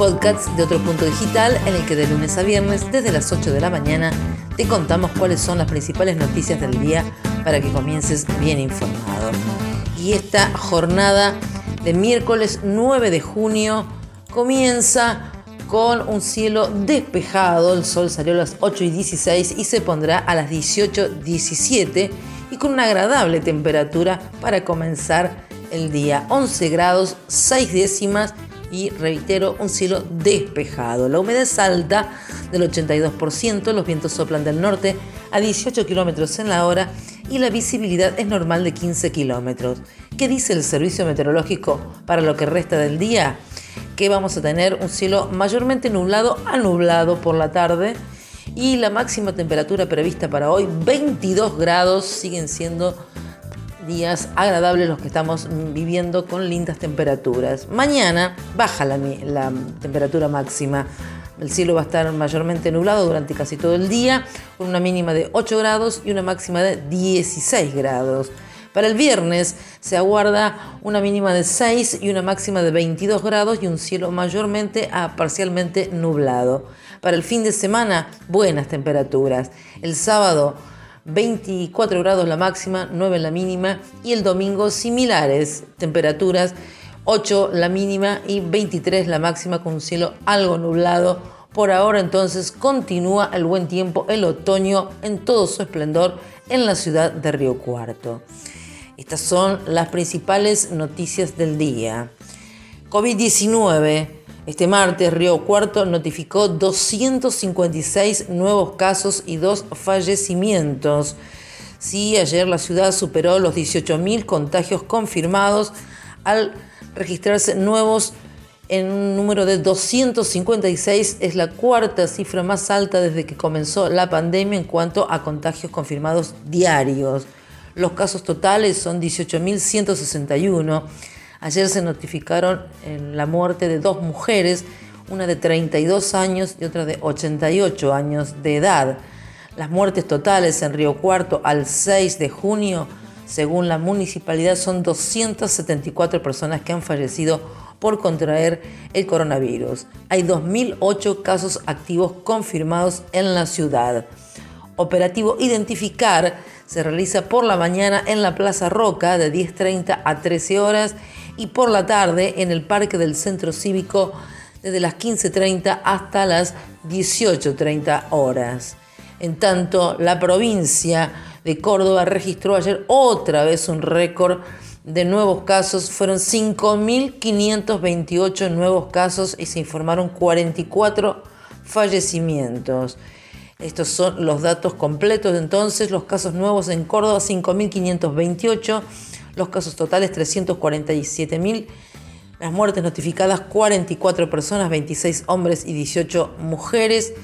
podcast de otro punto digital en el que de lunes a viernes, desde las 8 de la mañana, te contamos cuáles son las principales noticias del día para que comiences bien informado. Y esta jornada de miércoles 9 de junio comienza con un cielo despejado, el sol salió a las 8 y 16 y se pondrá a las 18.17 y con una agradable temperatura para comenzar el día. 11 grados, 6 décimas y reitero, un cielo despejado. La humedad es alta del 82%, los vientos soplan del norte a 18 kilómetros en la hora y la visibilidad es normal de 15 kilómetros. ¿Qué dice el servicio meteorológico para lo que resta del día? Que vamos a tener un cielo mayormente nublado a nublado por la tarde y la máxima temperatura prevista para hoy 22 grados siguen siendo días agradables los que estamos viviendo con lindas temperaturas. Mañana baja la, la, temperatura máxima. El cielo va a estar mayormente nublado durante casi todo el día, con una mínima de 8 grados y una máxima de 16 grados. Para el viernes se aguarda una mínima de 6 y una máxima de 22 grados y un cielo mayormente a parcialmente nublado. Para el fin de semana, buenas temperaturas. El sábado 24 grados la máxima, 9 la mínima y el domingo similares temperaturas, 8 la mínima y 23 la máxima con un cielo algo nublado. Por ahora entonces continúa el buen tiempo, el otoño en todo su esplendor en la ciudad de Río Cuarto. Estas son las principales noticias del día. COVID-19 este martes, Río Cuarto notificó 256 nuevos casos y dos fallecimientos. Sí, ayer la ciudad superó los 18.000 contagios confirmados al registrarse nuevos en un número de 256. Es la cuarta cifra más alta desde que comenzó la pandemia en cuanto a contagios confirmados diarios. Los casos totales son 18.161 Ayer se notificaron la muerte de dos mujeres, una de 32 años y otra de 88 años de edad. Las muertes totales en Río Cuarto al 6 de junio, según la municipalidad, son 274 personas que han fallecido por contraer el coronavirus. Hay 2.008 casos activos confirmados en la ciudad. Operativo Identificar se realiza por la mañana en la Plaza Roca de 10.30 a 13 horas y por la tarde en el Parque del Centro Cívico desde las 15.30 hasta las 18.30 horas. En tanto, la provincia de Córdoba registró ayer otra vez un récord de nuevos casos. Fueron 5.528 nuevos casos y se informaron 44 fallecimientos. Estos son los datos completos. Entonces, los casos nuevos en Córdoba, 5.528 los casos totales 347.000, las muertes notificadas 44 personas, 26 hombres y 18 mujeres.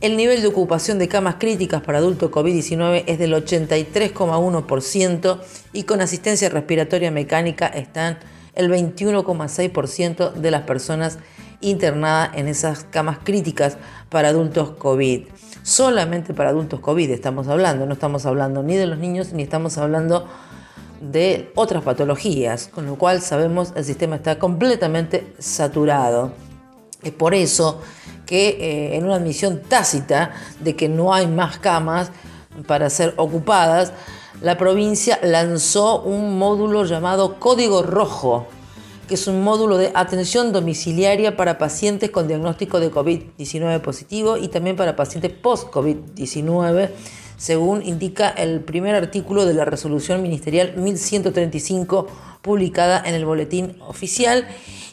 El nivel de ocupación de camas críticas para adultos COVID-19 es del 83,1% y con asistencia respiratoria mecánica están el 21,6% de las personas internadas en esas camas críticas para adultos COVID. Solamente para adultos COVID estamos hablando, no estamos hablando ni de los niños ni estamos hablando de otras patologías, con lo cual sabemos el sistema está completamente saturado. Es por eso que eh, en una admisión tácita de que no hay más camas para ser ocupadas, la provincia lanzó un módulo llamado Código Rojo, que es un módulo de atención domiciliaria para pacientes con diagnóstico de COVID-19 positivo y también para pacientes post-COVID-19 según indica el primer artículo de la resolución ministerial 1135 publicada en el boletín oficial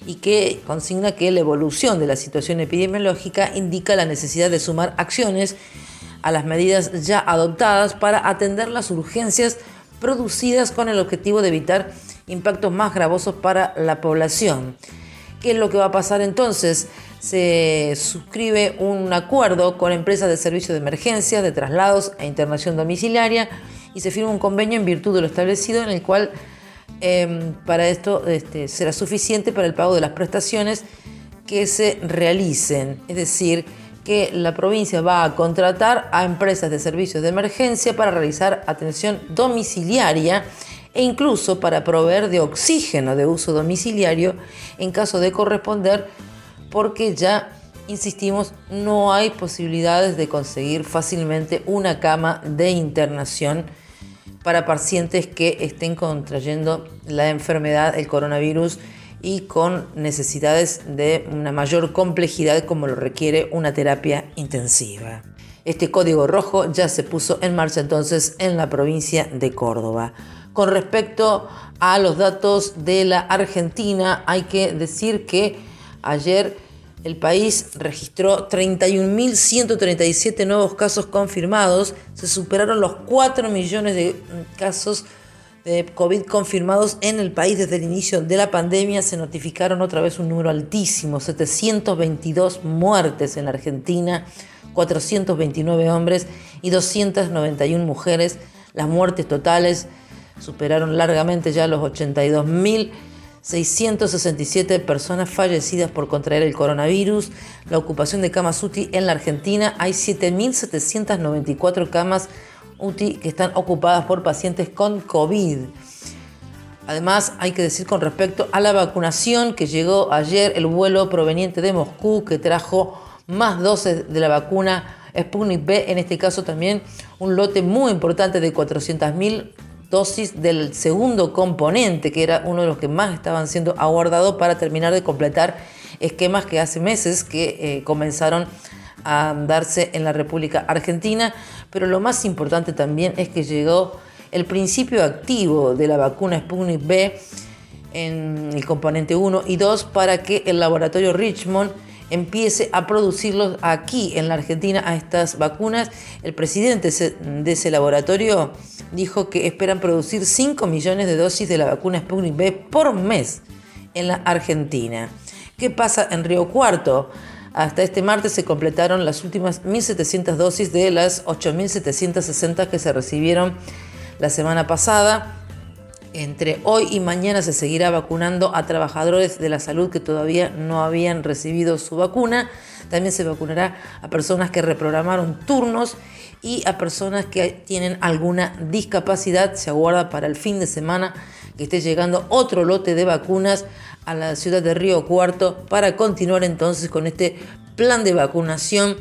y que consigna que la evolución de la situación epidemiológica indica la necesidad de sumar acciones a las medidas ya adoptadas para atender las urgencias producidas con el objetivo de evitar impactos más gravosos para la población. ¿Qué es lo que va a pasar entonces? Se suscribe un acuerdo con empresas de servicios de emergencia, de traslados e internación domiciliaria y se firma un convenio en virtud de lo establecido en el cual em, para esto este, será suficiente para el pago de las prestaciones que se realicen. Es decir, que la provincia va a contratar a empresas de servicios de emergencia para realizar atención domiciliaria e incluso para proveer de oxígeno de uso domiciliario en caso de corresponder, porque ya, insistimos, no hay posibilidades de conseguir fácilmente una cama de internación para pacientes que estén contrayendo la enfermedad, el coronavirus, y con necesidades de una mayor complejidad como lo requiere una terapia intensiva. Este código rojo ya se puso en marcha entonces en la provincia de Córdoba. Con respecto a los datos de la Argentina, hay que decir que ayer el país registró 31.137 nuevos casos confirmados, se superaron los 4 millones de casos de COVID confirmados en el país desde el inicio de la pandemia, se notificaron otra vez un número altísimo, 722 muertes en la Argentina, 429 hombres y 291 mujeres. Las muertes totales superaron largamente ya los 82.667 personas fallecidas por contraer el coronavirus. La ocupación de camas UTI en la Argentina hay 7.794 camas UTI que están ocupadas por pacientes con COVID. Además, hay que decir con respecto a la vacunación que llegó ayer el vuelo proveniente de Moscú que trajo más dosis de la vacuna Sputnik B, en este caso también un lote muy importante de 400.000 dosis del segundo componente, que era uno de los que más estaban siendo aguardados para terminar de completar esquemas que hace meses que eh, comenzaron a darse en la República Argentina. Pero lo más importante también es que llegó el principio activo de la vacuna Sputnik B en el componente 1 y 2 para que el laboratorio Richmond empiece a producirlos aquí en la Argentina a estas vacunas. El presidente de ese laboratorio dijo que esperan producir 5 millones de dosis de la vacuna Sputnik B por mes en la Argentina. ¿Qué pasa en Río Cuarto? Hasta este martes se completaron las últimas 1.700 dosis de las 8.760 que se recibieron la semana pasada. Entre hoy y mañana se seguirá vacunando a trabajadores de la salud que todavía no habían recibido su vacuna. También se vacunará a personas que reprogramaron turnos y a personas que tienen alguna discapacidad. Se aguarda para el fin de semana que esté llegando otro lote de vacunas a la ciudad de Río Cuarto para continuar entonces con este plan de vacunación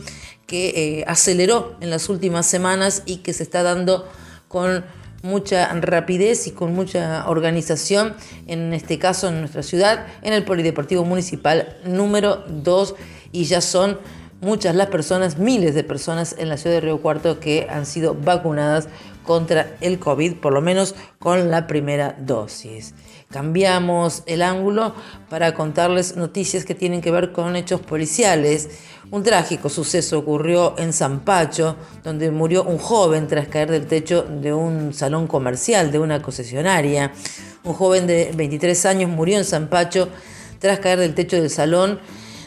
que eh, aceleró en las últimas semanas y que se está dando con mucha rapidez y con mucha organización, en este caso en nuestra ciudad, en el Polideportivo Municipal número 2 y ya son muchas las personas, miles de personas en la ciudad de Río Cuarto que han sido vacunadas contra el COVID, por lo menos con la primera dosis. Cambiamos el ángulo para contarles noticias que tienen que ver con hechos policiales. Un trágico suceso ocurrió en San Pacho, donde murió un joven tras caer del techo de un salón comercial de una concesionaria. Un joven de 23 años murió en San Pacho tras caer del techo del salón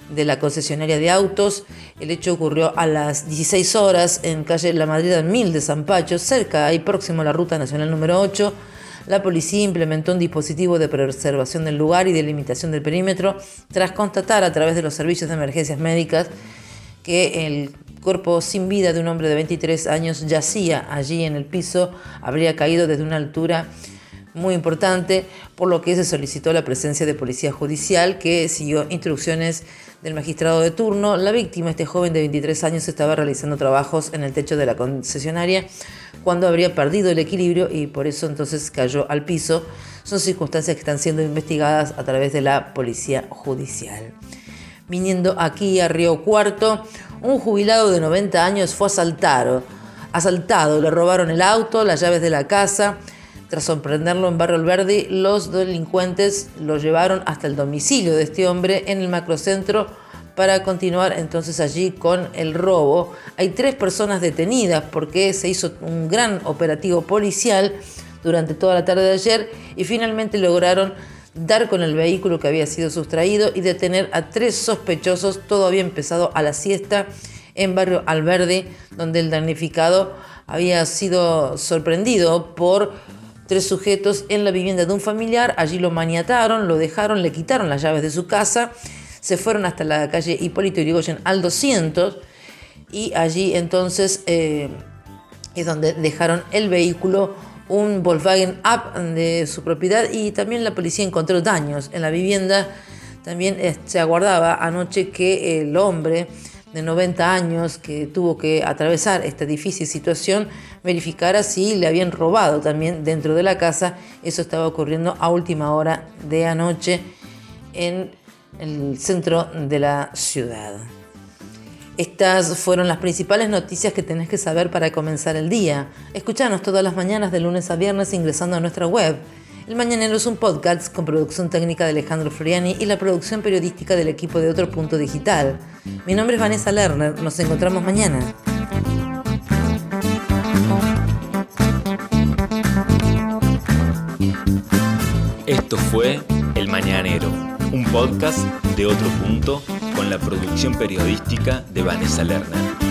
de la concesionaria de autos. El hecho ocurrió a las 16 horas en calle La Madrid 1000 de San Pacho, cerca, ahí próximo a la ruta nacional número 8. La policía implementó un dispositivo de preservación del lugar y de limitación del perímetro tras constatar a través de los servicios de emergencias médicas que el cuerpo sin vida de un hombre de 23 años yacía allí en el piso, habría caído desde una altura muy importante, por lo que se solicitó la presencia de policía judicial que siguió instrucciones del magistrado de turno. La víctima, este joven de 23 años, estaba realizando trabajos en el techo de la concesionaria cuando habría perdido el equilibrio y por eso entonces cayó al piso. Son circunstancias que están siendo investigadas a través de la policía judicial. Viniendo aquí a Río Cuarto, un jubilado de 90 años fue asaltado. Asaltado, le robaron el auto, las llaves de la casa. Tras sorprenderlo en Barrio Alberdi, los delincuentes lo llevaron hasta el domicilio de este hombre en el macrocentro para continuar entonces allí con el robo. Hay tres personas detenidas porque se hizo un gran operativo policial durante toda la tarde de ayer y finalmente lograron dar con el vehículo que había sido sustraído y detener a tres sospechosos. Todo había empezado a la siesta en barrio Alverde, donde el damnificado había sido sorprendido por tres sujetos en la vivienda de un familiar. Allí lo maniataron, lo dejaron, le quitaron las llaves de su casa, se fueron hasta la calle Hipólito Yrigoyen al 200 y allí entonces eh, es donde dejaron el vehículo un Volkswagen Up de su propiedad y también la policía encontró daños en la vivienda. También eh, se aguardaba anoche que el hombre de 90 años que tuvo que atravesar esta difícil situación verificara si le habían robado también dentro de la casa. Eso estaba ocurriendo a última hora de anoche en el centro de la ciudad. Estas fueron las principales noticias que tenés que saber para comenzar el día. Escuchanos todas las mañanas de lunes a viernes ingresando a nuestra web. El Mañanero es un podcast con producción técnica de Alejandro Floriani y la producción periodística del equipo de Otro Punto Digital. Mi nombre es Vanessa Lerner. Nos encontramos mañana. Esto fue El Mañanero, un podcast de Otro Punto con la producción periodística de Vanessa Lerner.